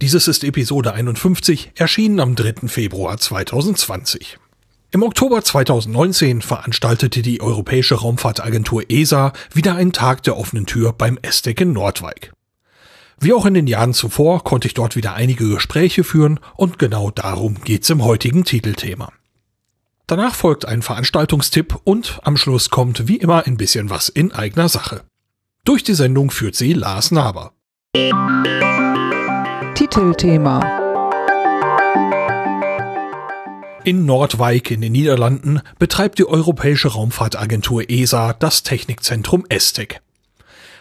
Dieses ist Episode 51, erschienen am 3. Februar 2020. Im Oktober 2019 veranstaltete die Europäische Raumfahrtagentur ESA wieder einen Tag der offenen Tür beim ESTEC in Nordwijk. Wie auch in den Jahren zuvor konnte ich dort wieder einige Gespräche führen und genau darum geht's im heutigen Titelthema. Danach folgt ein Veranstaltungstipp und am Schluss kommt wie immer ein bisschen was in eigener Sache. Durch die Sendung führt sie Lars Naber. Titelthema In Nordwijk in den Niederlanden betreibt die Europäische Raumfahrtagentur ESA das Technikzentrum ESTEC.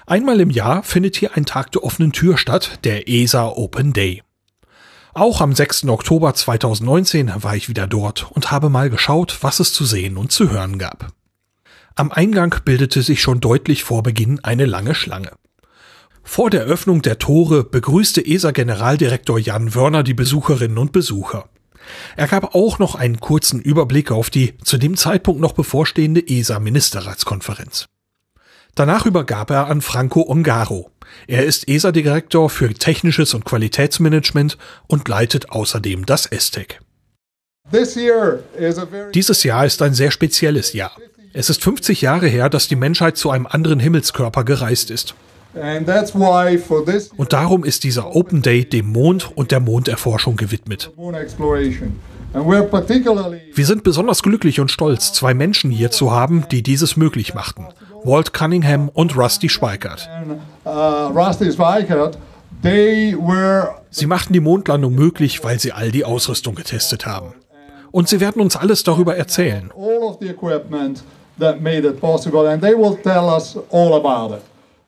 Einmal im Jahr findet hier ein Tag der offenen Tür statt, der ESA Open Day. Auch am 6. Oktober 2019 war ich wieder dort und habe mal geschaut, was es zu sehen und zu hören gab. Am Eingang bildete sich schon deutlich vor Beginn eine lange Schlange. Vor der Öffnung der Tore begrüßte ESA-Generaldirektor Jan Wörner die Besucherinnen und Besucher. Er gab auch noch einen kurzen Überblick auf die zu dem Zeitpunkt noch bevorstehende ESA-Ministerratskonferenz. Danach übergab er an Franco Ongaro. Er ist ESA-Direktor für technisches und Qualitätsmanagement und leitet außerdem das ESTEC. Dieses Jahr ist ein sehr spezielles Jahr. Es ist 50 Jahre her, dass die Menschheit zu einem anderen Himmelskörper gereist ist. Und darum ist dieser Open Day dem Mond und der Monderforschung gewidmet. Wir sind besonders glücklich und stolz, zwei Menschen hier zu haben, die dieses möglich machten. Walt Cunningham und Rusty Schweikert. Sie machten die Mondlandung möglich, weil sie all die Ausrüstung getestet haben. Und sie werden uns alles darüber erzählen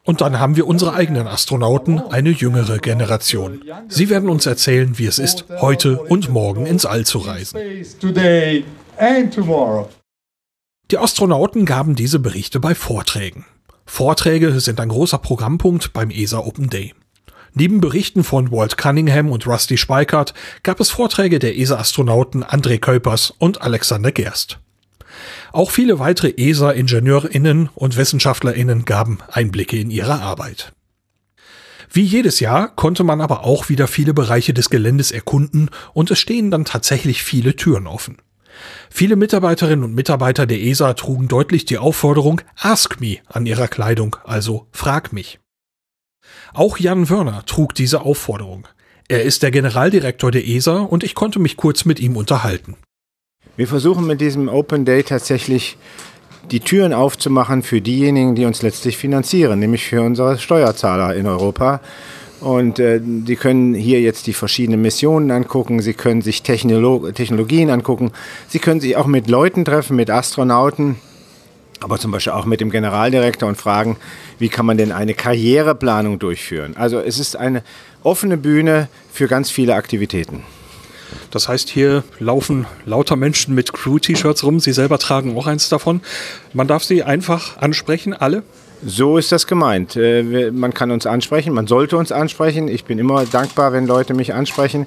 Und dann haben wir unsere eigenen Astronauten, eine jüngere Generation. Sie werden uns erzählen, wie es ist, heute und morgen ins All zu reisen. Die Astronauten gaben diese Berichte bei Vorträgen. Vorträge sind ein großer Programmpunkt beim ESA Open Day. Neben Berichten von Walt Cunningham und Rusty Speichert gab es Vorträge der ESA-Astronauten André Kuipers und Alexander Gerst. Auch viele weitere ESA-IngenieurInnen und WissenschaftlerInnen gaben Einblicke in ihre Arbeit. Wie jedes Jahr konnte man aber auch wieder viele Bereiche des Geländes erkunden und es stehen dann tatsächlich viele Türen offen. Viele Mitarbeiterinnen und Mitarbeiter der ESA trugen deutlich die Aufforderung Ask Me an ihrer Kleidung, also Frag mich. Auch Jan Wörner trug diese Aufforderung. Er ist der Generaldirektor der ESA und ich konnte mich kurz mit ihm unterhalten. Wir versuchen mit diesem Open Day tatsächlich die Türen aufzumachen für diejenigen, die uns letztlich finanzieren, nämlich für unsere Steuerzahler in Europa. Und äh, die können hier jetzt die verschiedenen Missionen angucken, sie können sich Technolo Technologien angucken, sie können sich auch mit Leuten treffen, mit Astronauten, aber zum Beispiel auch mit dem Generaldirektor und fragen, wie kann man denn eine Karriereplanung durchführen. Also es ist eine offene Bühne für ganz viele Aktivitäten. Das heißt, hier laufen lauter Menschen mit Crew-T-Shirts rum. Sie selber tragen auch eins davon. Man darf sie einfach ansprechen, alle? So ist das gemeint. Äh, man kann uns ansprechen, man sollte uns ansprechen. Ich bin immer dankbar, wenn Leute mich ansprechen.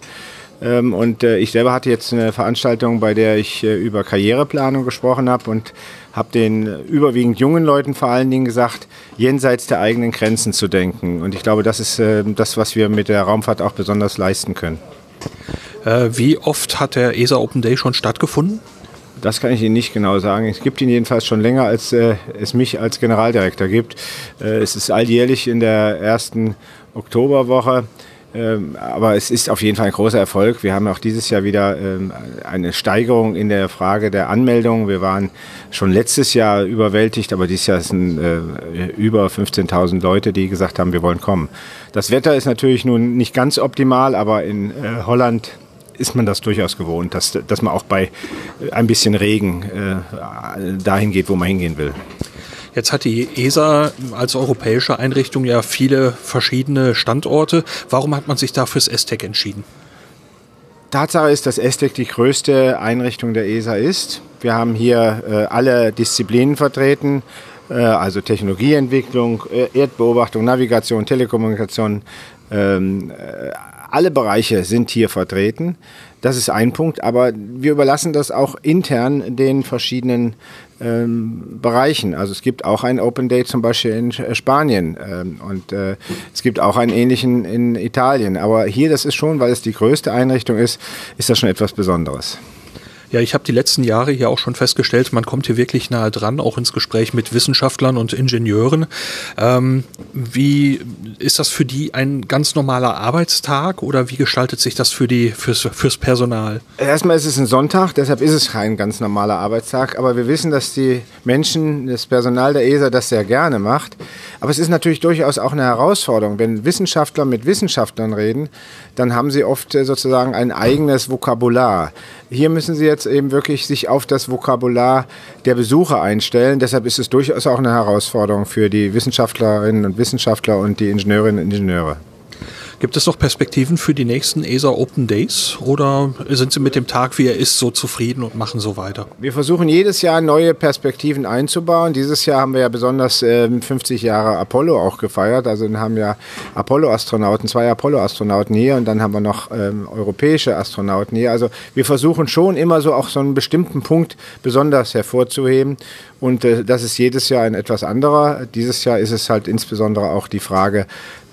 Ähm, und äh, ich selber hatte jetzt eine Veranstaltung, bei der ich äh, über Karriereplanung gesprochen habe und habe den überwiegend jungen Leuten vor allen Dingen gesagt, jenseits der eigenen Grenzen zu denken. Und ich glaube, das ist das, was wir mit der Raumfahrt auch besonders leisten können. Äh, wie oft hat der ESA Open Day schon stattgefunden? Das kann ich Ihnen nicht genau sagen. Es gibt ihn jedenfalls schon länger, als äh, es mich als Generaldirektor gibt. Äh, es ist alljährlich in der ersten Oktoberwoche. Ähm, aber es ist auf jeden Fall ein großer Erfolg. Wir haben auch dieses Jahr wieder ähm, eine Steigerung in der Frage der Anmeldung. Wir waren schon letztes Jahr überwältigt, aber dieses Jahr sind äh, über 15.000 Leute, die gesagt haben, wir wollen kommen. Das Wetter ist natürlich nun nicht ganz optimal, aber in äh, Holland ist man das durchaus gewohnt, dass, dass man auch bei ein bisschen Regen äh, dahin geht, wo man hingehen will. Jetzt hat die ESA als europäische Einrichtung ja viele verschiedene Standorte. Warum hat man sich da fürs ESTEC entschieden? Tatsache ist, dass ESTEC die größte Einrichtung der ESA ist. Wir haben hier äh, alle Disziplinen vertreten, äh, also Technologieentwicklung, äh, Erdbeobachtung, Navigation, Telekommunikation. Ähm, äh, alle Bereiche sind hier vertreten. Das ist ein Punkt, aber wir überlassen das auch intern den verschiedenen ähm, Bereichen. Also es gibt auch ein Open Day zum Beispiel in Spanien ähm, und äh, es gibt auch einen ähnlichen in Italien. Aber hier, das ist schon, weil es die größte Einrichtung ist, ist das schon etwas Besonderes. Ja, ich habe die letzten Jahre hier auch schon festgestellt, man kommt hier wirklich nahe dran, auch ins Gespräch mit Wissenschaftlern und Ingenieuren. Ähm, wie ist das für die ein ganz normaler Arbeitstag oder wie gestaltet sich das für die fürs, fürs Personal? Erstmal ist es ein Sonntag, deshalb ist es kein ganz normaler Arbeitstag. Aber wir wissen, dass die Menschen, das Personal der ESA das sehr gerne macht. Aber es ist natürlich durchaus auch eine Herausforderung. Wenn Wissenschaftler mit Wissenschaftlern reden, dann haben sie oft äh, sozusagen ein eigenes Vokabular. Hier müssen sie jetzt eben wirklich sich auf das Vokabular der Besucher einstellen. Deshalb ist es durchaus auch eine Herausforderung für die Wissenschaftlerinnen und Wissenschaftler und die Ingenieurinnen und Ingenieure. Gibt es noch Perspektiven für die nächsten ESA Open Days oder sind Sie mit dem Tag, wie er ist, so zufrieden und machen so weiter? Wir versuchen jedes Jahr neue Perspektiven einzubauen. Dieses Jahr haben wir ja besonders äh, 50 Jahre Apollo auch gefeiert. Also wir haben ja Apollo-Astronauten, zwei Apollo-Astronauten hier und dann haben wir noch ähm, europäische Astronauten hier. Also wir versuchen schon immer so auch so einen bestimmten Punkt besonders hervorzuheben. Und äh, das ist jedes Jahr ein etwas anderer. Dieses Jahr ist es halt insbesondere auch die Frage,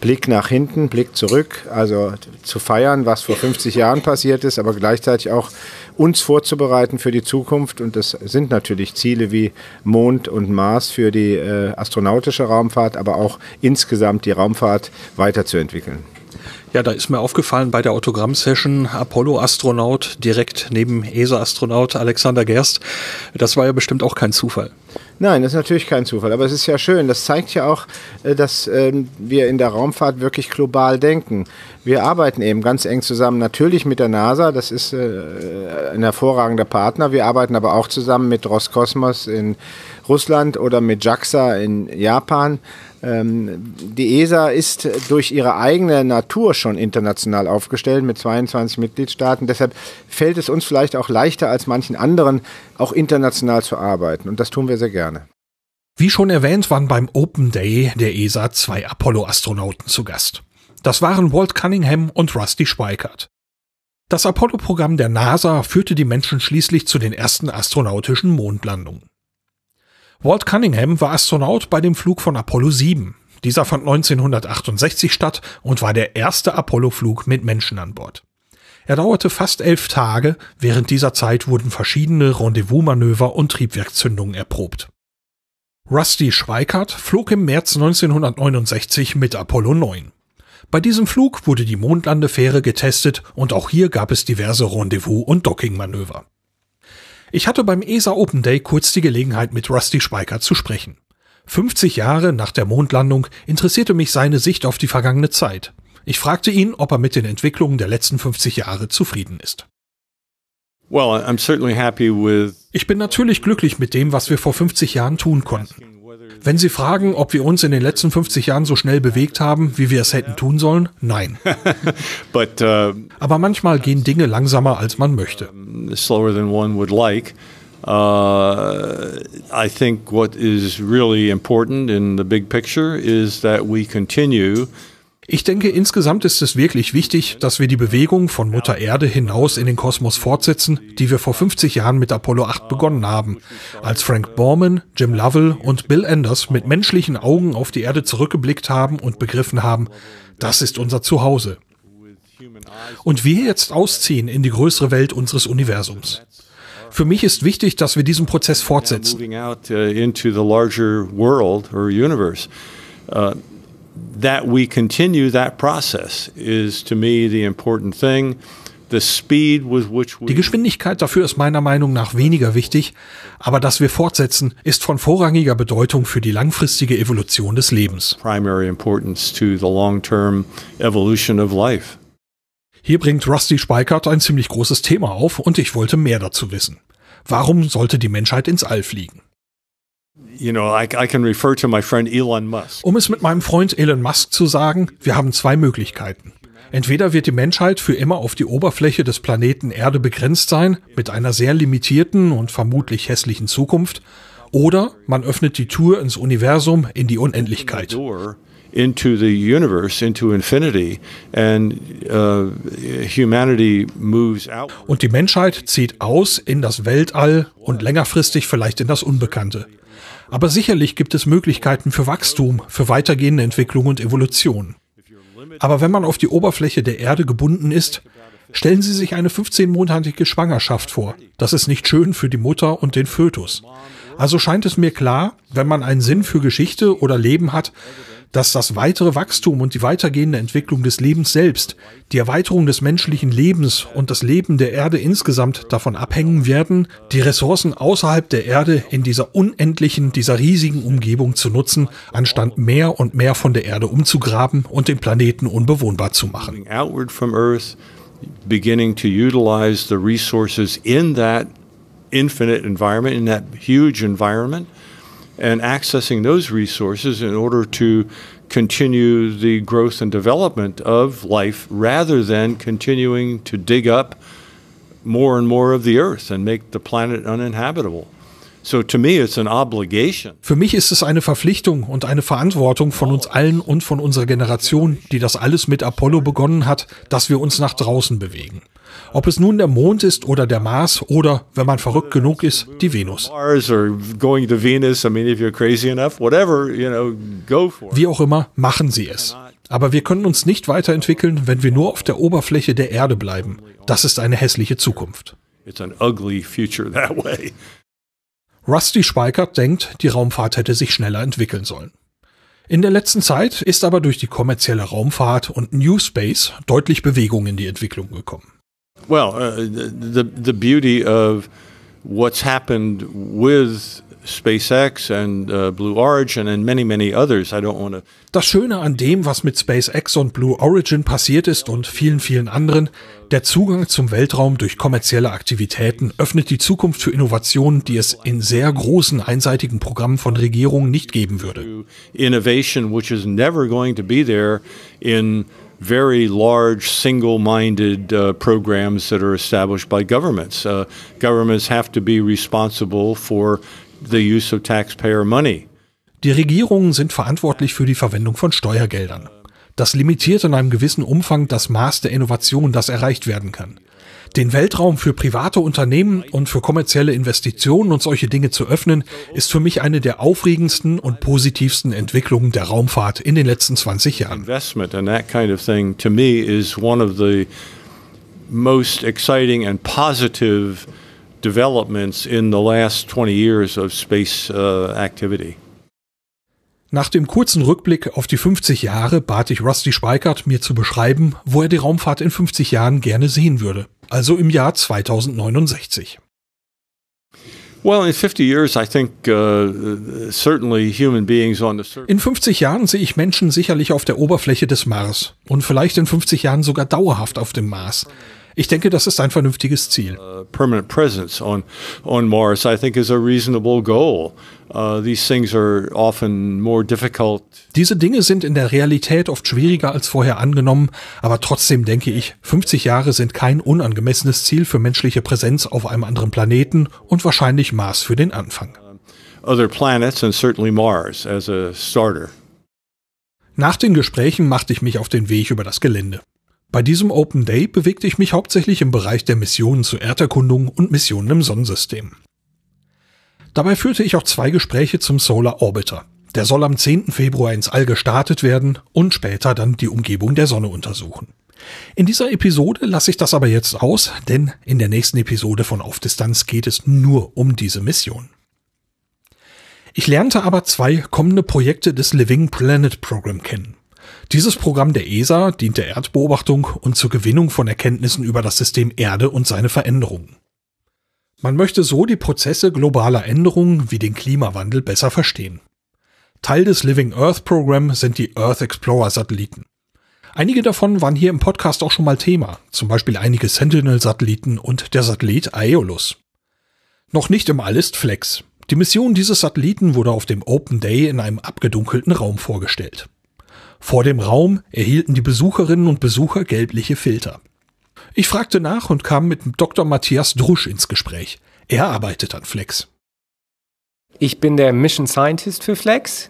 Blick nach hinten, Blick zurück, also zu feiern, was vor 50 Jahren passiert ist, aber gleichzeitig auch uns vorzubereiten für die Zukunft. Und das sind natürlich Ziele wie Mond und Mars für die äh, astronautische Raumfahrt, aber auch insgesamt die Raumfahrt weiterzuentwickeln. Ja, da ist mir aufgefallen bei der Autogramm-Session Apollo-Astronaut direkt neben ESA-Astronaut Alexander Gerst. Das war ja bestimmt auch kein Zufall. Nein, das ist natürlich kein Zufall, aber es ist ja schön. Das zeigt ja auch, äh, dass ähm, wir in der Raumfahrt wirklich global denken. Wir arbeiten eben ganz eng zusammen, natürlich mit der NASA, das ist äh, ein hervorragender Partner. Wir arbeiten aber auch zusammen mit Roskosmos in Russland oder mit JAXA in Japan. Ähm, die ESA ist durch ihre eigene Natur schon international aufgestellt mit 22 Mitgliedstaaten. Deshalb fällt es uns vielleicht auch leichter als manchen anderen, auch international zu arbeiten. Und das tun wir sehr gerne. Wie schon erwähnt, waren beim Open Day der ESA zwei Apollo-Astronauten zu Gast. Das waren Walt Cunningham und Rusty Schweikart. Das Apollo-Programm der NASA führte die Menschen schließlich zu den ersten astronautischen Mondlandungen. Walt Cunningham war Astronaut bei dem Flug von Apollo 7. Dieser fand 1968 statt und war der erste Apollo-Flug mit Menschen an Bord. Er dauerte fast elf Tage, während dieser Zeit wurden verschiedene Rendezvous-Manöver und Triebwerkszündungen erprobt. Rusty Schweikart flog im März 1969 mit Apollo 9. Bei diesem Flug wurde die Mondlandefähre getestet und auch hier gab es diverse Rendezvous- und Dockingmanöver. Ich hatte beim ESA Open Day kurz die Gelegenheit, mit Rusty Speicher zu sprechen. 50 Jahre nach der Mondlandung interessierte mich seine Sicht auf die vergangene Zeit. Ich fragte ihn, ob er mit den Entwicklungen der letzten 50 Jahre zufrieden ist. Ich bin natürlich glücklich mit dem, was wir vor 50 Jahren tun konnten. Wenn Sie fragen, ob wir uns in den letzten 50 Jahren so schnell bewegt haben, wie wir es hätten tun sollen, nein. But, uh, Aber manchmal gehen Dinge langsamer, als man möchte. Slower than one would like. Uh, I think what is really important in the big picture is that we continue ich denke, insgesamt ist es wirklich wichtig, dass wir die Bewegung von Mutter Erde hinaus in den Kosmos fortsetzen, die wir vor 50 Jahren mit Apollo 8 begonnen haben, als Frank Borman, Jim Lovell und Bill Anders mit menschlichen Augen auf die Erde zurückgeblickt haben und begriffen haben, das ist unser Zuhause. Und wir jetzt ausziehen in die größere Welt unseres Universums. Für mich ist wichtig, dass wir diesen Prozess fortsetzen. That we continue that process is to me the important thing. Die Geschwindigkeit dafür ist meiner Meinung nach weniger wichtig, aber dass wir fortsetzen, ist von vorrangiger Bedeutung für die langfristige Evolution des Lebens. Hier bringt Rusty Speichert ein ziemlich großes Thema auf und ich wollte mehr dazu wissen. Warum sollte die Menschheit ins All fliegen? You know, I, I can refer to my friend Elon Musk. Um es mit meinem Freund Elon Musk zu sagen, wir haben zwei Möglichkeiten. Entweder wird die Menschheit für immer auf die Oberfläche des Planeten Erde begrenzt sein, mit einer sehr limitierten und vermutlich hässlichen Zukunft, oder man öffnet die Tür ins Universum, in die Unendlichkeit. Into the universe, into infinity, and uh, humanity moves out. Und die Menschheit zieht aus in das Weltall und längerfristig vielleicht in das Unbekannte. Aber sicherlich gibt es Möglichkeiten für Wachstum, für weitergehende Entwicklung und Evolution. Aber wenn man auf die Oberfläche der Erde gebunden ist, stellen Sie sich eine 15-monatige Schwangerschaft vor. Das ist nicht schön für die Mutter und den Fötus. Also scheint es mir klar, wenn man einen Sinn für Geschichte oder Leben hat, dass das weitere Wachstum und die weitergehende Entwicklung des Lebens selbst, die Erweiterung des menschlichen Lebens und das Leben der Erde insgesamt davon abhängen werden, die Ressourcen außerhalb der Erde in dieser unendlichen, dieser riesigen Umgebung zu nutzen, anstatt mehr und mehr von der Erde umzugraben und den Planeten unbewohnbar zu machen. Beginning to utilize the resources in that infinite environment, in that huge environment, and accessing those resources in order to continue the growth and development of life rather than continuing to dig up more and more of the earth and make the planet uninhabitable. Für mich ist es eine Verpflichtung und eine Verantwortung von uns allen und von unserer Generation, die das alles mit Apollo begonnen hat, dass wir uns nach draußen bewegen. Ob es nun der Mond ist oder der Mars oder, wenn man verrückt genug ist, die Venus. Wie auch immer, machen Sie es. Aber wir können uns nicht weiterentwickeln, wenn wir nur auf der Oberfläche der Erde bleiben. Das ist eine hässliche Zukunft. Rusty Speichert denkt, die Raumfahrt hätte sich schneller entwickeln sollen. In der letzten Zeit ist aber durch die kommerzielle Raumfahrt und New Space deutlich Bewegung in die Entwicklung gekommen. Well, uh, the the beauty of what's happened with SpaceX and uh, Blue Origin and many many others. I don't want to. Das Schöne an dem, was mit SpaceX und Blue Origin passiert ist und vielen vielen anderen, der Zugang zum Weltraum durch kommerzielle Aktivitäten öffnet die Zukunft für Innovationen, die es in sehr großen einseitigen Programmen von Regierungen nicht geben würde. Innovation, which is never going to be there in very large single-minded uh, programs that are established by governments. Uh, governments have to be responsible for the use of taxpayer money. Die Regierungen sind verantwortlich für die Verwendung von Steuergeldern. Das limitiert in einem gewissen Umfang das Maß der Innovation, das erreicht werden kann. Den Weltraum für private Unternehmen und für kommerzielle Investitionen und solche Dinge zu öffnen, ist für mich eine der aufregendsten und positivsten Entwicklungen der Raumfahrt in den letzten 20 Jahren. Most exciting and positive developments in the last 20 years of space uh, activity. Nach dem kurzen Rückblick auf die 50 Jahre bat ich Rusty Speichert, mir zu beschreiben, wo er die Raumfahrt in 50 Jahren gerne sehen würde also im Jahr 2069. Uh, in 50 Jahren sehe ich Menschen sicherlich auf der Oberfläche des Mars und vielleicht in 50 Jahren sogar dauerhaft auf dem Mars. Ich denke, das ist ein vernünftiges Ziel. Permanent presence on on Mars, I think, is a reasonable goal. Uh, these things are often more difficult. Diese Dinge sind in der Realität oft schwieriger als vorher angenommen, aber trotzdem denke ich, 50 Jahre sind kein unangemessenes Ziel für menschliche Präsenz auf einem anderen Planeten und wahrscheinlich Mars für den Anfang. Other planets and certainly Mars as a starter. Nach den Gesprächen machte ich mich auf den Weg über das Gelände. Bei diesem Open Day bewegte ich mich hauptsächlich im Bereich der Missionen zur Erderkundung und Missionen im Sonnensystem. Dabei führte ich auch zwei Gespräche zum Solar Orbiter. Der soll am 10. Februar ins All gestartet werden und später dann die Umgebung der Sonne untersuchen. In dieser Episode lasse ich das aber jetzt aus, denn in der nächsten Episode von Auf Distanz geht es nur um diese Mission. Ich lernte aber zwei kommende Projekte des Living Planet Program kennen. Dieses Programm der ESA dient der Erdbeobachtung und zur Gewinnung von Erkenntnissen über das System Erde und seine Veränderungen. Man möchte so die Prozesse globaler Änderungen wie den Klimawandel besser verstehen. Teil des Living Earth Program sind die Earth Explorer Satelliten. Einige davon waren hier im Podcast auch schon mal Thema, zum Beispiel einige Sentinel-Satelliten und der Satellit Aeolus. Noch nicht im All ist Flex. Die Mission dieses Satelliten wurde auf dem Open Day in einem abgedunkelten Raum vorgestellt. Vor dem Raum erhielten die Besucherinnen und Besucher gelbliche Filter. Ich fragte nach und kam mit Dr. Matthias Drusch ins Gespräch. Er arbeitet an Flex. Ich bin der Mission Scientist für Flex.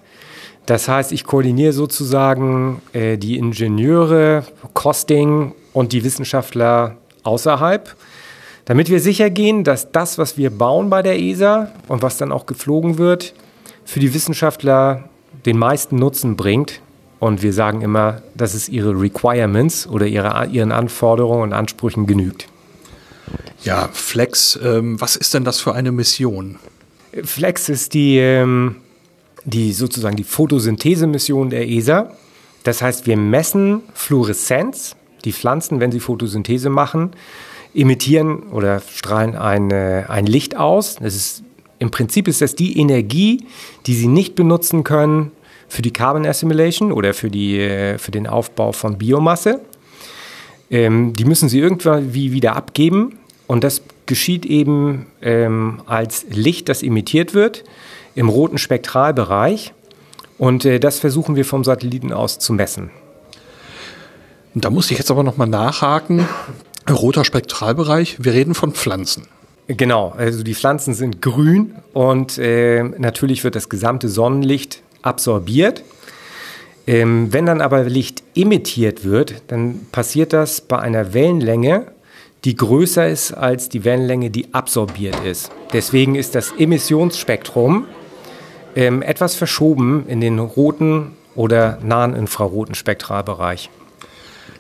Das heißt, ich koordiniere sozusagen äh, die Ingenieure, Costing und die Wissenschaftler außerhalb, damit wir sicher gehen, dass das, was wir bauen bei der ESA und was dann auch geflogen wird, für die Wissenschaftler den meisten Nutzen bringt. Und wir sagen immer, dass es ihre Requirements oder ihre, ihren Anforderungen und Ansprüchen genügt. Ja, Flex, ähm, was ist denn das für eine Mission? Flex ist die, ähm, die sozusagen die Photosynthese-Mission der ESA. Das heißt, wir messen Fluoreszenz. Die Pflanzen, wenn sie Photosynthese machen, emittieren oder strahlen eine, ein Licht aus. Das ist, Im Prinzip ist das die Energie, die sie nicht benutzen können für die Carbon Assimilation oder für, die, äh, für den Aufbau von Biomasse. Ähm, die müssen sie irgendwie wieder abgeben und das geschieht eben ähm, als Licht, das emittiert wird im roten Spektralbereich. Und äh, das versuchen wir vom Satelliten aus zu messen. Da muss ich jetzt aber nochmal nachhaken. Roter Spektralbereich, wir reden von Pflanzen. Genau, also die Pflanzen sind grün und äh, natürlich wird das gesamte Sonnenlicht absorbiert. Ähm, wenn dann aber Licht emittiert wird, dann passiert das bei einer Wellenlänge, die größer ist als die Wellenlänge, die absorbiert ist. Deswegen ist das Emissionsspektrum ähm, etwas verschoben in den roten oder nahen infraroten Spektralbereich.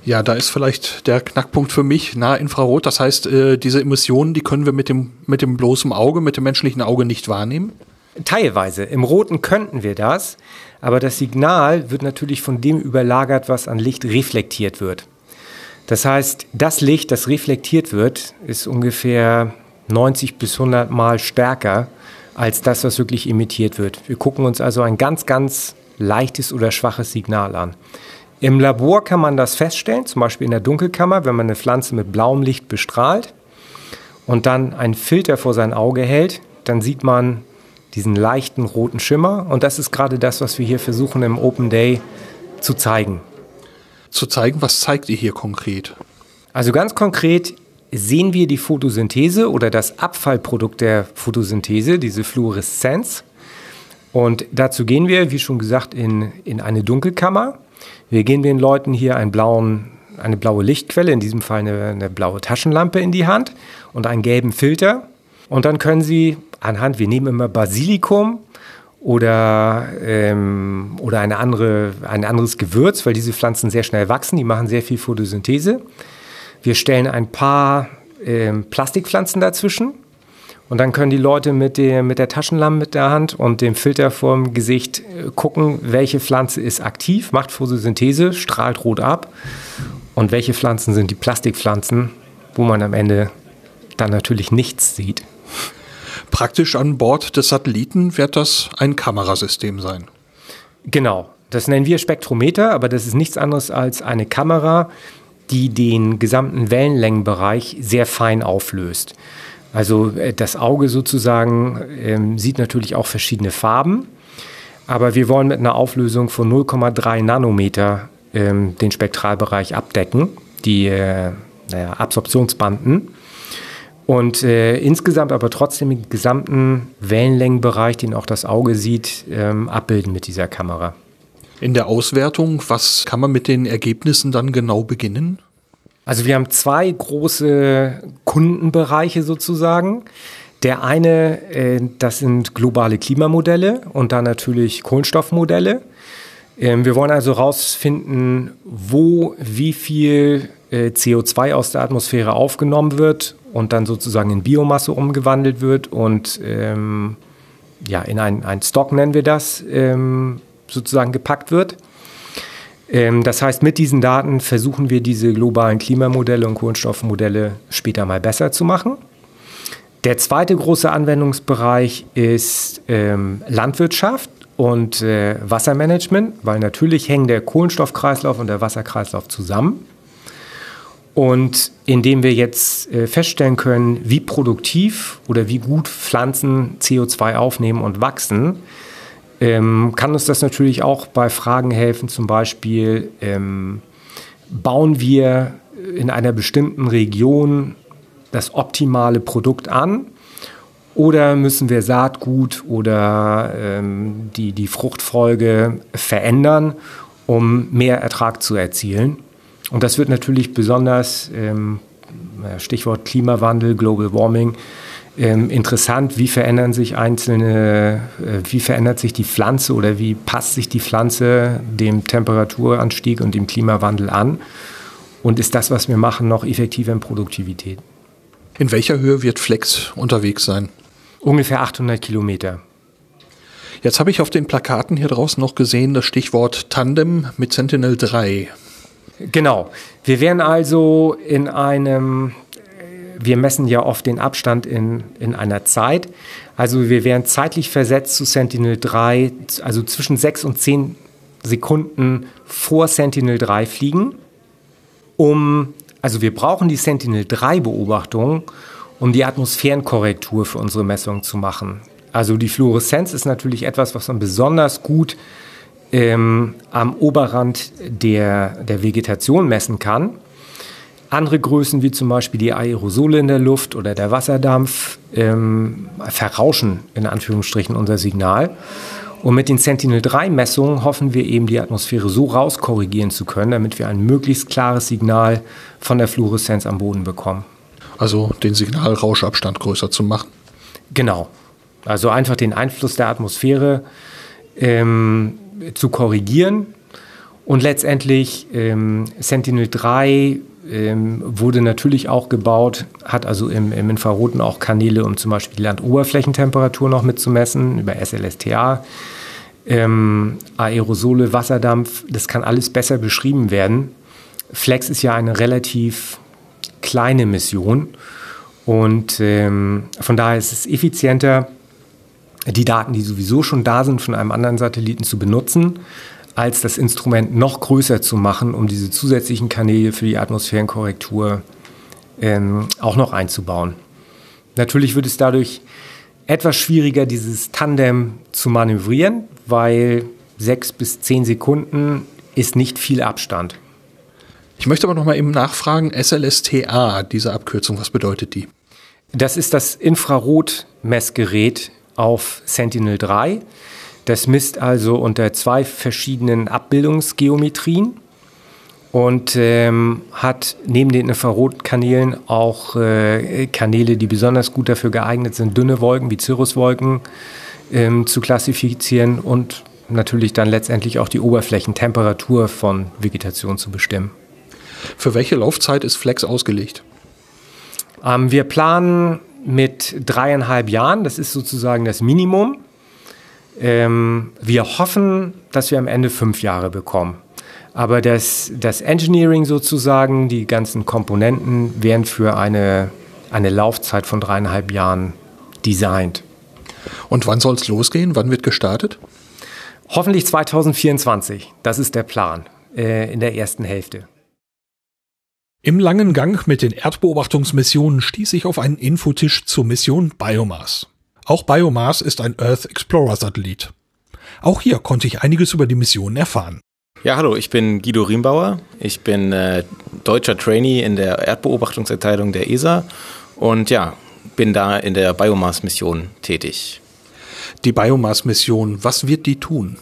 Ja, da ist vielleicht der Knackpunkt für mich Nahinfrarot. Das heißt, äh, diese Emissionen, die können wir mit dem, mit dem bloßen Auge, mit dem menschlichen Auge nicht wahrnehmen? Teilweise. Im Roten könnten wir das, aber das Signal wird natürlich von dem überlagert, was an Licht reflektiert wird. Das heißt, das Licht, das reflektiert wird, ist ungefähr 90 bis 100 Mal stärker als das, was wirklich emittiert wird. Wir gucken uns also ein ganz, ganz leichtes oder schwaches Signal an. Im Labor kann man das feststellen, zum Beispiel in der Dunkelkammer, wenn man eine Pflanze mit blauem Licht bestrahlt und dann einen Filter vor sein Auge hält, dann sieht man diesen leichten roten Schimmer und das ist gerade das, was wir hier versuchen im Open Day zu zeigen. Zu zeigen, was zeigt ihr hier konkret? Also ganz konkret sehen wir die Photosynthese oder das Abfallprodukt der Photosynthese, diese Fluoreszenz. Und dazu gehen wir, wie schon gesagt, in, in eine Dunkelkammer wir geben den Leuten hier einen blauen, eine blaue Lichtquelle, in diesem Fall eine, eine blaue Taschenlampe in die Hand und einen gelben Filter. Und dann können sie anhand, wir nehmen immer Basilikum oder, ähm, oder eine andere, ein anderes Gewürz, weil diese Pflanzen sehr schnell wachsen, die machen sehr viel Photosynthese. Wir stellen ein paar ähm, Plastikpflanzen dazwischen und dann können die Leute mit der, mit der Taschenlampe mit der Hand und dem Filter vorm Gesicht äh, gucken, welche Pflanze ist aktiv, macht Photosynthese, strahlt rot ab und welche Pflanzen sind die Plastikpflanzen, wo man am Ende dann natürlich nichts sieht. Praktisch an Bord des Satelliten wird das ein Kamerasystem sein. Genau, das nennen wir Spektrometer, aber das ist nichts anderes als eine Kamera, die den gesamten Wellenlängenbereich sehr fein auflöst. Also äh, das Auge sozusagen ähm, sieht natürlich auch verschiedene Farben, aber wir wollen mit einer Auflösung von 0,3 Nanometer ähm, den Spektralbereich abdecken, die äh, naja, Absorptionsbanden. Und äh, insgesamt aber trotzdem den gesamten Wellenlängenbereich, den auch das Auge sieht, ähm, abbilden mit dieser Kamera. In der Auswertung, was kann man mit den Ergebnissen dann genau beginnen? Also wir haben zwei große Kundenbereiche sozusagen. Der eine, äh, das sind globale Klimamodelle und dann natürlich Kohlenstoffmodelle. Ähm, wir wollen also herausfinden, wo wie viel äh, CO2 aus der Atmosphäre aufgenommen wird und dann sozusagen in Biomasse umgewandelt wird und ähm, ja, in einen Stock nennen wir das, ähm, sozusagen gepackt wird. Ähm, das heißt, mit diesen Daten versuchen wir diese globalen Klimamodelle und Kohlenstoffmodelle später mal besser zu machen. Der zweite große Anwendungsbereich ist ähm, Landwirtschaft und äh, Wassermanagement, weil natürlich hängen der Kohlenstoffkreislauf und der Wasserkreislauf zusammen. Und indem wir jetzt äh, feststellen können, wie produktiv oder wie gut Pflanzen CO2 aufnehmen und wachsen, ähm, kann uns das natürlich auch bei Fragen helfen, zum Beispiel ähm, bauen wir in einer bestimmten Region das optimale Produkt an oder müssen wir Saatgut oder ähm, die, die Fruchtfolge verändern, um mehr Ertrag zu erzielen. Und das wird natürlich besonders, ähm, Stichwort Klimawandel, Global Warming, ähm, interessant, wie verändern sich einzelne, äh, wie verändert sich die Pflanze oder wie passt sich die Pflanze dem Temperaturanstieg und dem Klimawandel an? Und ist das, was wir machen, noch effektiver in Produktivität? In welcher Höhe wird Flex unterwegs sein? Ungefähr 800 Kilometer. Jetzt habe ich auf den Plakaten hier draußen noch gesehen das Stichwort Tandem mit Sentinel 3. Genau. Wir werden also in einem, wir messen ja oft den Abstand in, in einer Zeit. Also wir werden zeitlich versetzt zu Sentinel 3, also zwischen 6 und 10 Sekunden vor Sentinel 3 fliegen, um, also wir brauchen die Sentinel 3 Beobachtung, um die Atmosphärenkorrektur für unsere Messungen zu machen. Also die Fluoreszenz ist natürlich etwas, was man besonders gut ähm, am Oberrand der, der Vegetation messen kann. Andere Größen wie zum Beispiel die Aerosole in der Luft oder der Wasserdampf ähm, verrauschen in Anführungsstrichen unser Signal. Und mit den Sentinel-3-Messungen hoffen wir eben, die Atmosphäre so rauskorrigieren zu können, damit wir ein möglichst klares Signal von der Fluoreszenz am Boden bekommen. Also den Signalrauschabstand größer zu machen. Genau. Also einfach den Einfluss der Atmosphäre ähm, zu korrigieren. Und letztendlich ähm, Sentinel-3 ähm, wurde natürlich auch gebaut, hat also im, im, Infraroten auch Kanäle, um zum Beispiel die Landoberflächentemperatur noch mitzumessen über SLSTA. Ähm, Aerosole, Wasserdampf, das kann alles besser beschrieben werden. Flex ist ja eine relativ kleine Mission. Und ähm, von daher ist es effizienter, die Daten, die sowieso schon da sind, von einem anderen Satelliten zu benutzen, als das Instrument noch größer zu machen, um diese zusätzlichen Kanäle für die Atmosphärenkorrektur ähm, auch noch einzubauen. Natürlich wird es dadurch etwas schwieriger, dieses Tandem zu manövrieren, weil sechs bis zehn Sekunden ist nicht viel Abstand. Ich möchte aber noch mal eben nachfragen, SLSTA, diese Abkürzung, was bedeutet die? Das ist das Infrarotmessgerät auf Sentinel-3. Das misst also unter zwei verschiedenen Abbildungsgeometrien und ähm, hat neben den Infrarotkanälen auch äh, Kanäle, die besonders gut dafür geeignet sind, dünne Wolken wie Cirruswolken ähm, zu klassifizieren und natürlich dann letztendlich auch die Oberflächentemperatur von Vegetation zu bestimmen. Für welche Laufzeit ist Flex ausgelegt? Ähm, wir planen mit dreieinhalb Jahren, das ist sozusagen das Minimum. Ähm, wir hoffen, dass wir am Ende fünf Jahre bekommen. Aber das, das Engineering sozusagen, die ganzen Komponenten werden für eine, eine Laufzeit von dreieinhalb Jahren designt. Und wann soll es losgehen? Wann wird gestartet? Hoffentlich 2024. Das ist der Plan äh, in der ersten Hälfte. Im langen Gang mit den Erdbeobachtungsmissionen stieß ich auf einen Infotisch zur Mission Biomass. Auch Biomass ist ein Earth Explorer Satellit. Auch hier konnte ich einiges über die Mission erfahren. Ja, hallo, ich bin Guido Riembauer. Ich bin äh, deutscher Trainee in der Erdbeobachtungsabteilung der ESA und ja, bin da in der Biomass-Mission tätig. Die Biomass-Mission, was wird die tun?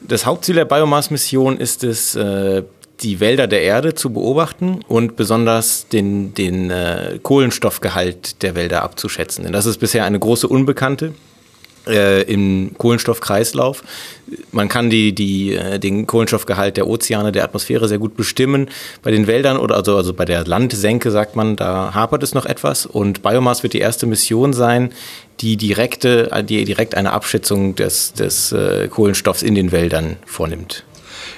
Das Hauptziel der Biomass-Mission ist es, äh, die Wälder der Erde zu beobachten und besonders den, den äh, Kohlenstoffgehalt der Wälder abzuschätzen. Denn das ist bisher eine große Unbekannte äh, im Kohlenstoffkreislauf. Man kann die, die, äh, den Kohlenstoffgehalt der Ozeane, der Atmosphäre sehr gut bestimmen. Bei den Wäldern oder also, also bei der Landsenke sagt man, da hapert es noch etwas. Und Biomass wird die erste Mission sein, die direkte, die direkt eine Abschätzung des, des äh, Kohlenstoffs in den Wäldern vornimmt.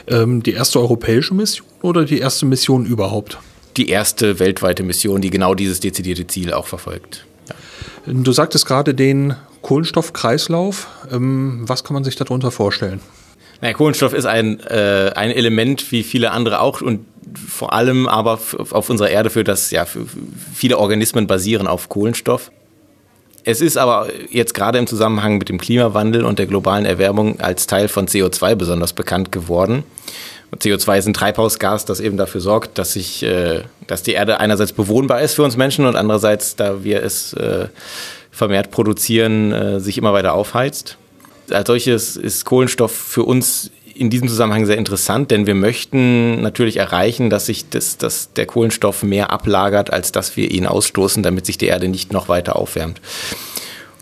Ähm, die erste europäische Mission oder die erste Mission überhaupt? Die erste weltweite Mission, die genau dieses dezidierte Ziel auch verfolgt. Ja. Du sagtest gerade den Kohlenstoffkreislauf. Ähm, was kann man sich darunter vorstellen? Naja, Kohlenstoff ist ein, äh, ein Element wie viele andere auch und vor allem aber auf unserer Erde für das, ja, für viele Organismen basieren auf Kohlenstoff. Es ist aber jetzt gerade im Zusammenhang mit dem Klimawandel und der globalen Erwärmung als Teil von CO2 besonders bekannt geworden. Und CO2 ist ein Treibhausgas, das eben dafür sorgt, dass, sich, äh, dass die Erde einerseits bewohnbar ist für uns Menschen und andererseits, da wir es äh, vermehrt produzieren, äh, sich immer weiter aufheizt. Als solches ist Kohlenstoff für uns in diesem Zusammenhang sehr interessant, denn wir möchten natürlich erreichen, dass sich das, dass der Kohlenstoff mehr ablagert, als dass wir ihn ausstoßen, damit sich die Erde nicht noch weiter aufwärmt.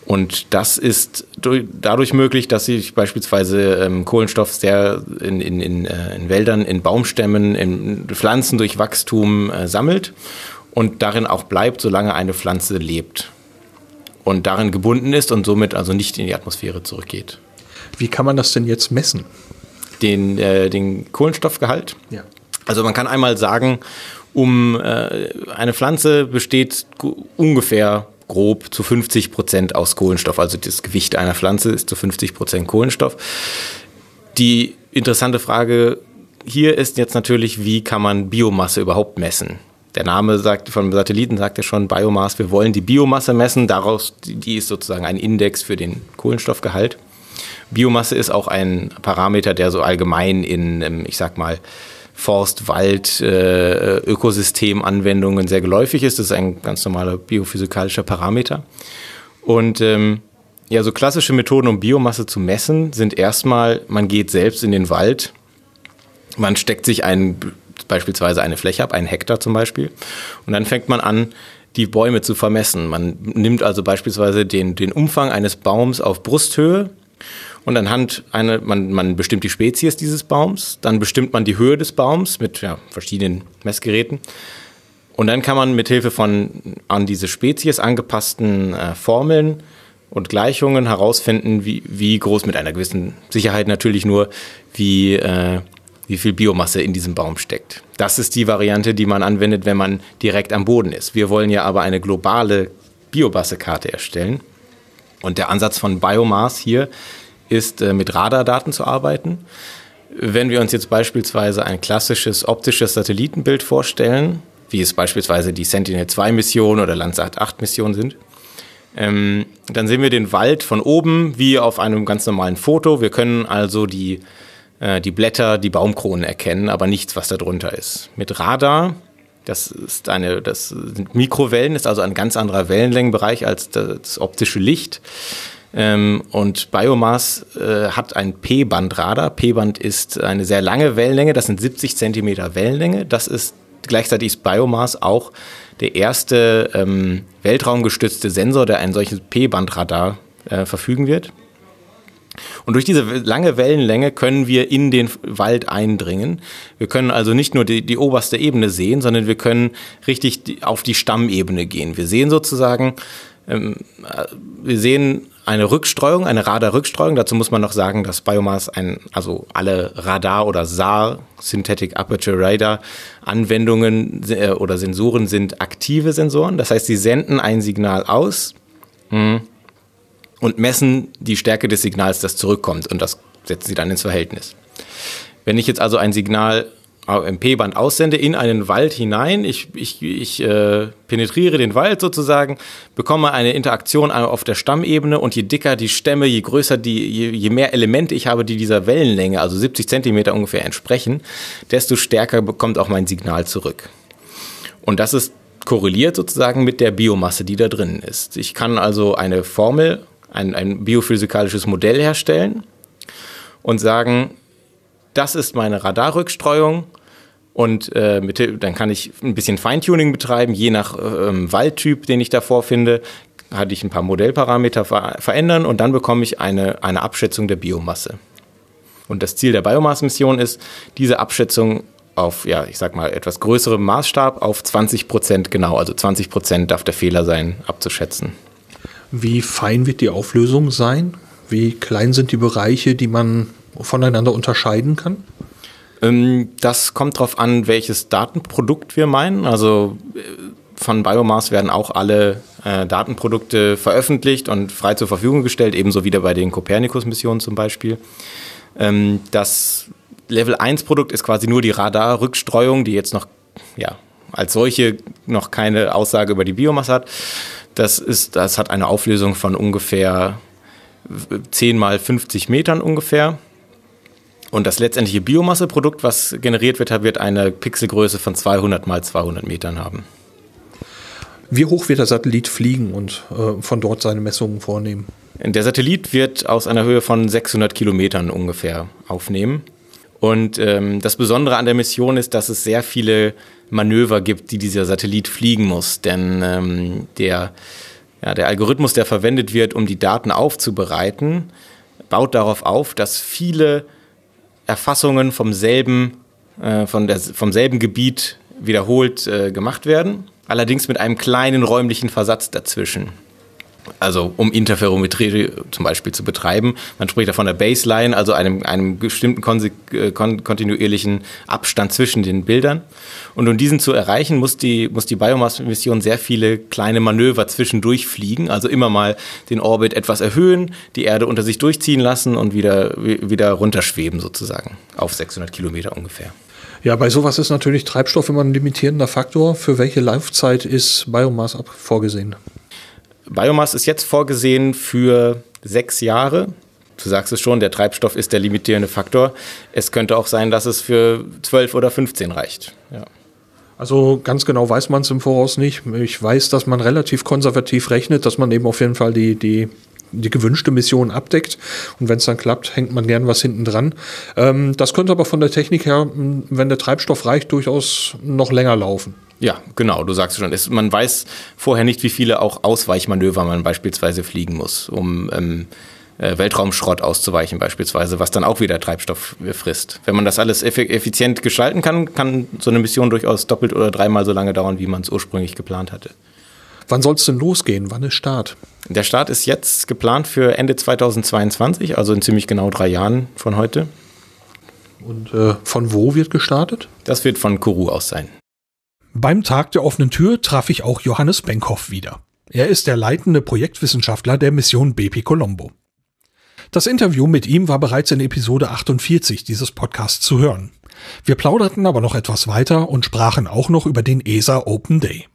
Und das ist dadurch möglich, dass sich beispielsweise ähm, Kohlenstoff sehr in, in, in, äh, in, Wäldern, in Baumstämmen, in Pflanzen durch Wachstum äh, sammelt und darin auch bleibt, solange eine Pflanze lebt. Und darin gebunden ist und somit also nicht in die Atmosphäre zurückgeht. Wie kann man das denn jetzt messen? Den, äh, den Kohlenstoffgehalt. Ja. Also man kann einmal sagen, um äh, eine Pflanze besteht ungefähr grob zu 50 Prozent aus Kohlenstoff. Also das Gewicht einer Pflanze ist zu 50 Prozent Kohlenstoff. Die interessante Frage hier ist jetzt natürlich, wie kann man Biomasse überhaupt messen? Der Name sagt, vom Satelliten sagt ja schon Biomass, wir wollen die Biomasse messen, daraus, die ist sozusagen ein Index für den Kohlenstoffgehalt. Biomasse ist auch ein Parameter, der so allgemein in, ähm, ich sag mal, Forst, Wald, äh, Ökosystemanwendungen sehr geläufig ist. Das ist ein ganz normaler biophysikalischer Parameter. Und ähm, ja, so klassische Methoden, um Biomasse zu messen, sind erstmal, man geht selbst in den Wald, man steckt sich ein, beispielsweise eine Fläche ab, einen Hektar zum Beispiel, und dann fängt man an, die Bäume zu vermessen. Man nimmt also beispielsweise den, den Umfang eines Baums auf Brusthöhe und anhand einer, man, man bestimmt die Spezies dieses Baums, dann bestimmt man die Höhe des Baums mit ja, verschiedenen Messgeräten. Und dann kann man mit Hilfe von an diese Spezies angepassten äh, Formeln und Gleichungen herausfinden, wie, wie groß mit einer gewissen Sicherheit natürlich nur, wie, äh, wie viel Biomasse in diesem Baum steckt. Das ist die Variante, die man anwendet, wenn man direkt am Boden ist. Wir wollen ja aber eine globale Biomassekarte erstellen. Und der Ansatz von Biomass hier ist, äh, mit Radardaten zu arbeiten. Wenn wir uns jetzt beispielsweise ein klassisches optisches Satellitenbild vorstellen, wie es beispielsweise die Sentinel-2-Mission oder Landsat-8-Mission sind, ähm, dann sehen wir den Wald von oben wie auf einem ganz normalen Foto. Wir können also die, äh, die Blätter, die Baumkronen erkennen, aber nichts, was da drunter ist. Mit Radar, das ist eine, das sind Mikrowellen, ist also ein ganz anderer Wellenlängenbereich als das optische Licht. Ähm, und Biomass äh, hat ein P-Band-Radar. P-Band ist eine sehr lange Wellenlänge, das sind 70 Zentimeter Wellenlänge. Das ist gleichzeitig ist Biomass auch der erste ähm, weltraumgestützte Sensor, der ein solches P-Band-Radar äh, verfügen wird. Und durch diese lange Wellenlänge können wir in den Wald eindringen. Wir können also nicht nur die, die oberste Ebene sehen, sondern wir können richtig auf die Stammebene gehen. Wir sehen sozusagen, ähm, äh, wir sehen eine Rückstreuung, eine Radarrückstreuung. Dazu muss man noch sagen, dass Biomass ein, also alle Radar- oder SAR, Synthetic Aperture Radar Anwendungen äh, oder Sensoren sind aktive Sensoren. Das heißt, sie senden ein Signal aus hm, und messen die Stärke des Signals, das zurückkommt und das setzen sie dann ins Verhältnis. Wenn ich jetzt also ein Signal MP-Band aussende in einen Wald hinein. Ich, ich, ich äh, penetriere den Wald sozusagen, bekomme eine Interaktion auf der Stammebene und je dicker die Stämme, je größer die, je, je mehr Elemente ich habe, die dieser Wellenlänge, also 70 Zentimeter ungefähr entsprechen, desto stärker bekommt auch mein Signal zurück. Und das ist korreliert sozusagen mit der Biomasse, die da drin ist. Ich kann also eine Formel, ein, ein biophysikalisches Modell herstellen und sagen, das ist meine Radarrückstreuung und äh, mit, dann kann ich ein bisschen Feintuning betreiben, je nach ähm, Waldtyp, den ich da vorfinde, hatte ich ein paar Modellparameter ver verändern und dann bekomme ich eine, eine Abschätzung der Biomasse. Und das Ziel der Biomass-Mission ist, diese Abschätzung auf, ja, ich sag mal, etwas größerem Maßstab auf 20 Prozent genau, also 20 Prozent darf der Fehler sein, abzuschätzen. Wie fein wird die Auflösung sein? Wie klein sind die Bereiche, die man voneinander unterscheiden kann? Ähm, das kommt darauf an, welches Datenprodukt wir meinen. Also äh, von Biomass werden auch alle äh, Datenprodukte veröffentlicht und frei zur Verfügung gestellt, ebenso wie bei den Copernicus-Missionen zum Beispiel. Ähm, das Level 1 Produkt ist quasi nur die Radarrückstreuung, die jetzt noch ja, als solche noch keine Aussage über die Biomasse hat. Das, ist, das hat eine Auflösung von ungefähr 10 mal 50 Metern ungefähr. Und das letztendliche Biomasseprodukt, was generiert wird, wird eine Pixelgröße von 200 mal 200 Metern haben. Wie hoch wird der Satellit fliegen und äh, von dort seine Messungen vornehmen? Der Satellit wird aus einer Höhe von 600 Kilometern ungefähr aufnehmen. Und ähm, das Besondere an der Mission ist, dass es sehr viele Manöver gibt, die dieser Satellit fliegen muss. Denn ähm, der, ja, der Algorithmus, der verwendet wird, um die Daten aufzubereiten, baut darauf auf, dass viele Erfassungen vom selben, äh, von der, vom selben Gebiet wiederholt äh, gemacht werden. Allerdings mit einem kleinen räumlichen Versatz dazwischen also um Interferometrie zum Beispiel zu betreiben. Man spricht da von der Baseline, also einem, einem bestimmten äh, kon kontinuierlichen Abstand zwischen den Bildern. Und um diesen zu erreichen, muss die, muss die Biomass-Mission sehr viele kleine Manöver zwischendurch fliegen, also immer mal den Orbit etwas erhöhen, die Erde unter sich durchziehen lassen und wieder, wieder runterschweben sozusagen, auf 600 Kilometer ungefähr. Ja, bei sowas ist natürlich Treibstoff immer ein limitierender Faktor. Für welche Laufzeit ist Biomass vorgesehen? Biomass ist jetzt vorgesehen für sechs Jahre. Du sagst es schon, der Treibstoff ist der limitierende Faktor. Es könnte auch sein, dass es für zwölf oder 15 reicht. Ja. Also ganz genau weiß man es im Voraus nicht. Ich weiß, dass man relativ konservativ rechnet, dass man eben auf jeden Fall die, die, die gewünschte Mission abdeckt. Und wenn es dann klappt, hängt man gern was hinten dran. Ähm, das könnte aber von der Technik her, wenn der Treibstoff reicht, durchaus noch länger laufen. Ja, genau, du sagst schon. Es, man weiß vorher nicht, wie viele auch Ausweichmanöver man beispielsweise fliegen muss, um ähm, äh, Weltraumschrott auszuweichen beispielsweise, was dann auch wieder Treibstoff frisst. Wenn man das alles effizient gestalten kann, kann so eine Mission durchaus doppelt oder dreimal so lange dauern, wie man es ursprünglich geplant hatte. Wann soll es denn losgehen? Wann ist Start? Der Start ist jetzt geplant für Ende 2022, also in ziemlich genau drei Jahren von heute. Und äh, von wo wird gestartet? Das wird von Kourou aus sein. Beim Tag der offenen Tür traf ich auch Johannes Benkhoff wieder. Er ist der leitende Projektwissenschaftler der Mission BP Colombo. Das Interview mit ihm war bereits in Episode 48 dieses Podcasts zu hören. Wir plauderten aber noch etwas weiter und sprachen auch noch über den ESA Open Day.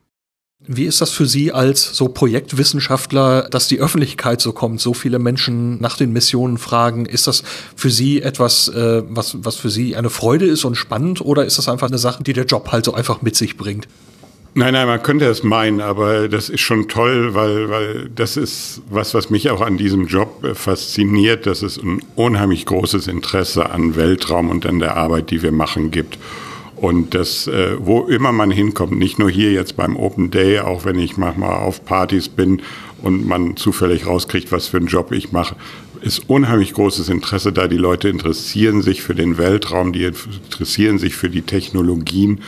Wie ist das für Sie als so Projektwissenschaftler, dass die Öffentlichkeit so kommt, so viele Menschen nach den Missionen fragen? Ist das für Sie etwas, äh, was, was für Sie eine Freude ist und spannend oder ist das einfach eine Sache, die der Job halt so einfach mit sich bringt? Nein, nein, man könnte es meinen, aber das ist schon toll, weil, weil das ist was, was mich auch an diesem Job äh, fasziniert, dass es ein unheimlich großes Interesse an Weltraum und an der Arbeit, die wir machen, gibt. Und das, äh, wo immer man hinkommt, nicht nur hier jetzt beim Open Day, auch wenn ich manchmal auf Partys bin und man zufällig rauskriegt, was für einen Job ich mache, ist unheimlich großes Interesse da. Die Leute interessieren sich für den Weltraum, die interessieren sich für die Technologien.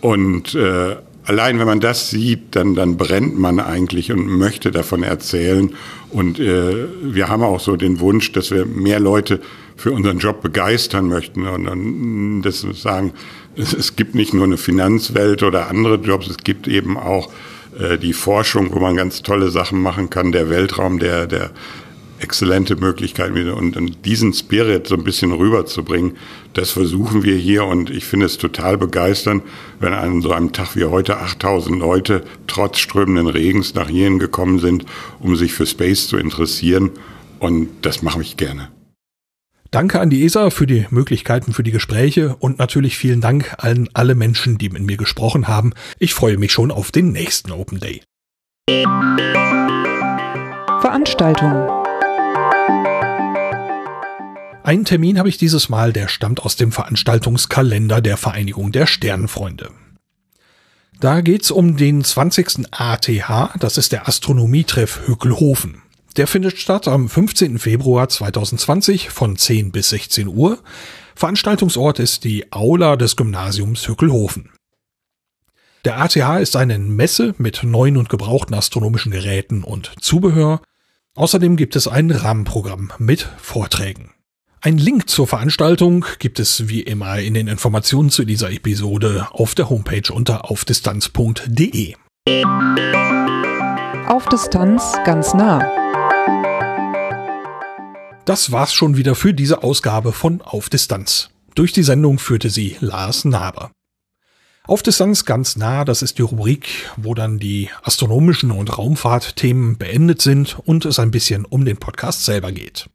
Und äh, allein wenn man das sieht, dann, dann brennt man eigentlich und möchte davon erzählen. Und äh, wir haben auch so den Wunsch, dass wir mehr Leute für unseren Job begeistern möchten und, und das sagen, es, es gibt nicht nur eine Finanzwelt oder andere Jobs, es gibt eben auch äh, die Forschung, wo man ganz tolle Sachen machen kann, der Weltraum, der, der exzellente Möglichkeiten wieder und, und diesen Spirit so ein bisschen rüberzubringen, das versuchen wir hier und ich finde es total begeisternd, wenn an so einem Tag wie heute 8000 Leute trotz strömenden Regens nach hierhin gekommen sind, um sich für Space zu interessieren und das mache ich gerne. Danke an die ESA für die Möglichkeiten für die Gespräche und natürlich vielen Dank an alle Menschen, die mit mir gesprochen haben. Ich freue mich schon auf den nächsten Open Day. Veranstaltung. Einen Termin habe ich dieses Mal, der stammt aus dem Veranstaltungskalender der Vereinigung der Sternenfreunde. Da geht's um den 20. ATH, das ist der Astronomietreff Hückelhofen. Der findet statt am 15. Februar 2020 von 10 bis 16 Uhr. Veranstaltungsort ist die Aula des Gymnasiums Hückelhofen. Der ATH ist eine Messe mit neuen und gebrauchten astronomischen Geräten und Zubehör. Außerdem gibt es ein Rahmenprogramm mit Vorträgen. Ein Link zur Veranstaltung gibt es wie immer in den Informationen zu dieser Episode auf der Homepage unter aufdistanz.de. Auf Distanz ganz nah. Das war's schon wieder für diese Ausgabe von Auf Distanz. Durch die Sendung führte sie Lars Naber. Auf Distanz ganz nah, das ist die Rubrik, wo dann die astronomischen und Raumfahrtthemen beendet sind und es ein bisschen um den Podcast selber geht.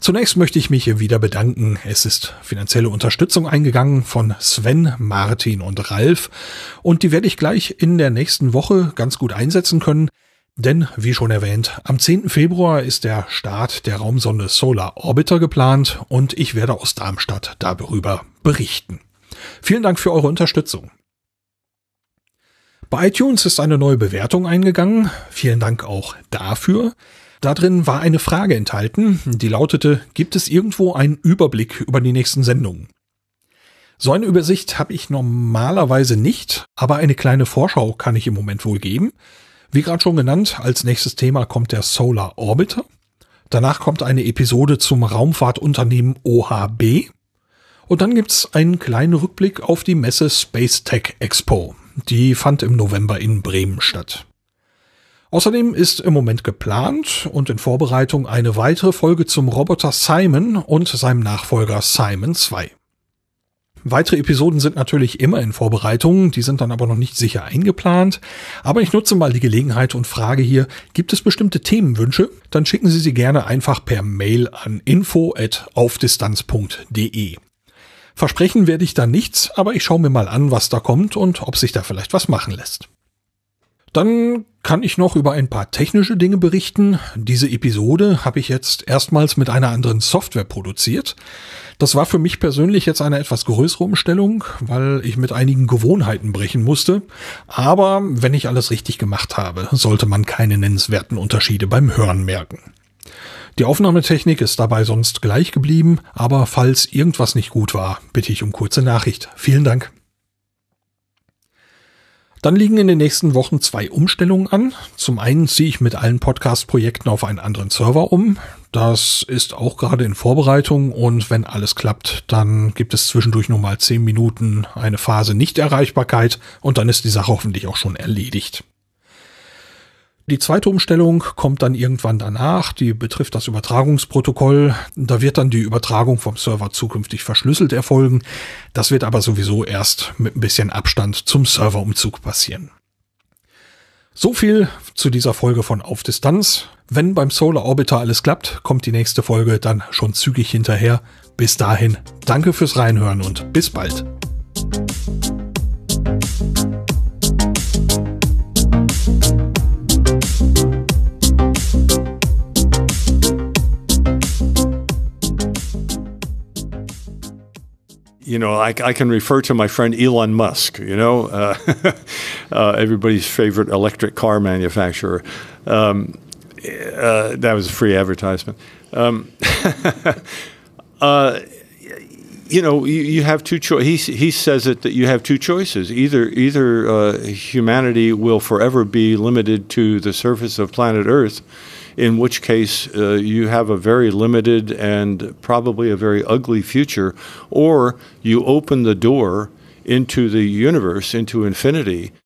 Zunächst möchte ich mich wieder bedanken. Es ist finanzielle Unterstützung eingegangen von Sven, Martin und Ralf und die werde ich gleich in der nächsten Woche ganz gut einsetzen können. Denn, wie schon erwähnt, am 10. Februar ist der Start der Raumsonde Solar Orbiter geplant und ich werde aus Darmstadt darüber berichten. Vielen Dank für eure Unterstützung. Bei iTunes ist eine neue Bewertung eingegangen. Vielen Dank auch dafür. Da drin war eine Frage enthalten, die lautete, gibt es irgendwo einen Überblick über die nächsten Sendungen? So eine Übersicht habe ich normalerweise nicht, aber eine kleine Vorschau kann ich im Moment wohl geben. Wie gerade schon genannt, als nächstes Thema kommt der Solar Orbiter. Danach kommt eine Episode zum Raumfahrtunternehmen OHB. Und dann gibt's einen kleinen Rückblick auf die Messe Space Tech Expo. Die fand im November in Bremen statt. Außerdem ist im Moment geplant und in Vorbereitung eine weitere Folge zum Roboter Simon und seinem Nachfolger Simon 2. Weitere Episoden sind natürlich immer in Vorbereitung, die sind dann aber noch nicht sicher eingeplant. Aber ich nutze mal die Gelegenheit und frage hier, gibt es bestimmte Themenwünsche? Dann schicken Sie sie gerne einfach per Mail an info@aufdistanz.de. Versprechen werde ich da nichts, aber ich schaue mir mal an, was da kommt und ob sich da vielleicht was machen lässt. Dann kann ich noch über ein paar technische Dinge berichten. Diese Episode habe ich jetzt erstmals mit einer anderen Software produziert. Das war für mich persönlich jetzt eine etwas größere Umstellung, weil ich mit einigen Gewohnheiten brechen musste. Aber wenn ich alles richtig gemacht habe, sollte man keine nennenswerten Unterschiede beim Hören merken. Die Aufnahmetechnik ist dabei sonst gleich geblieben, aber falls irgendwas nicht gut war, bitte ich um kurze Nachricht. Vielen Dank. Dann liegen in den nächsten Wochen zwei Umstellungen an. Zum einen ziehe ich mit allen Podcast-Projekten auf einen anderen Server um. Das ist auch gerade in Vorbereitung und wenn alles klappt, dann gibt es zwischendurch nur mal zehn Minuten eine Phase Nichterreichbarkeit und dann ist die Sache hoffentlich auch schon erledigt. Die zweite Umstellung kommt dann irgendwann danach, die betrifft das Übertragungsprotokoll. Da wird dann die Übertragung vom Server zukünftig verschlüsselt erfolgen. Das wird aber sowieso erst mit ein bisschen Abstand zum Serverumzug passieren. So viel zu dieser Folge von Auf Distanz. Wenn beim Solar Orbiter alles klappt, kommt die nächste Folge dann schon zügig hinterher. Bis dahin, danke fürs Reinhören und bis bald. You know, I, I, can refer to my friend Elon Musk, you know, uh, uh, everybody's favorite electric car manufacturer. Um, uh, that was a free advertisement. Um, uh, you know, you, you have two choices. He, he says it that you have two choices. Either either uh, humanity will forever be limited to the surface of planet Earth, in which case uh, you have a very limited and probably a very ugly future, or you open the door into the universe, into infinity,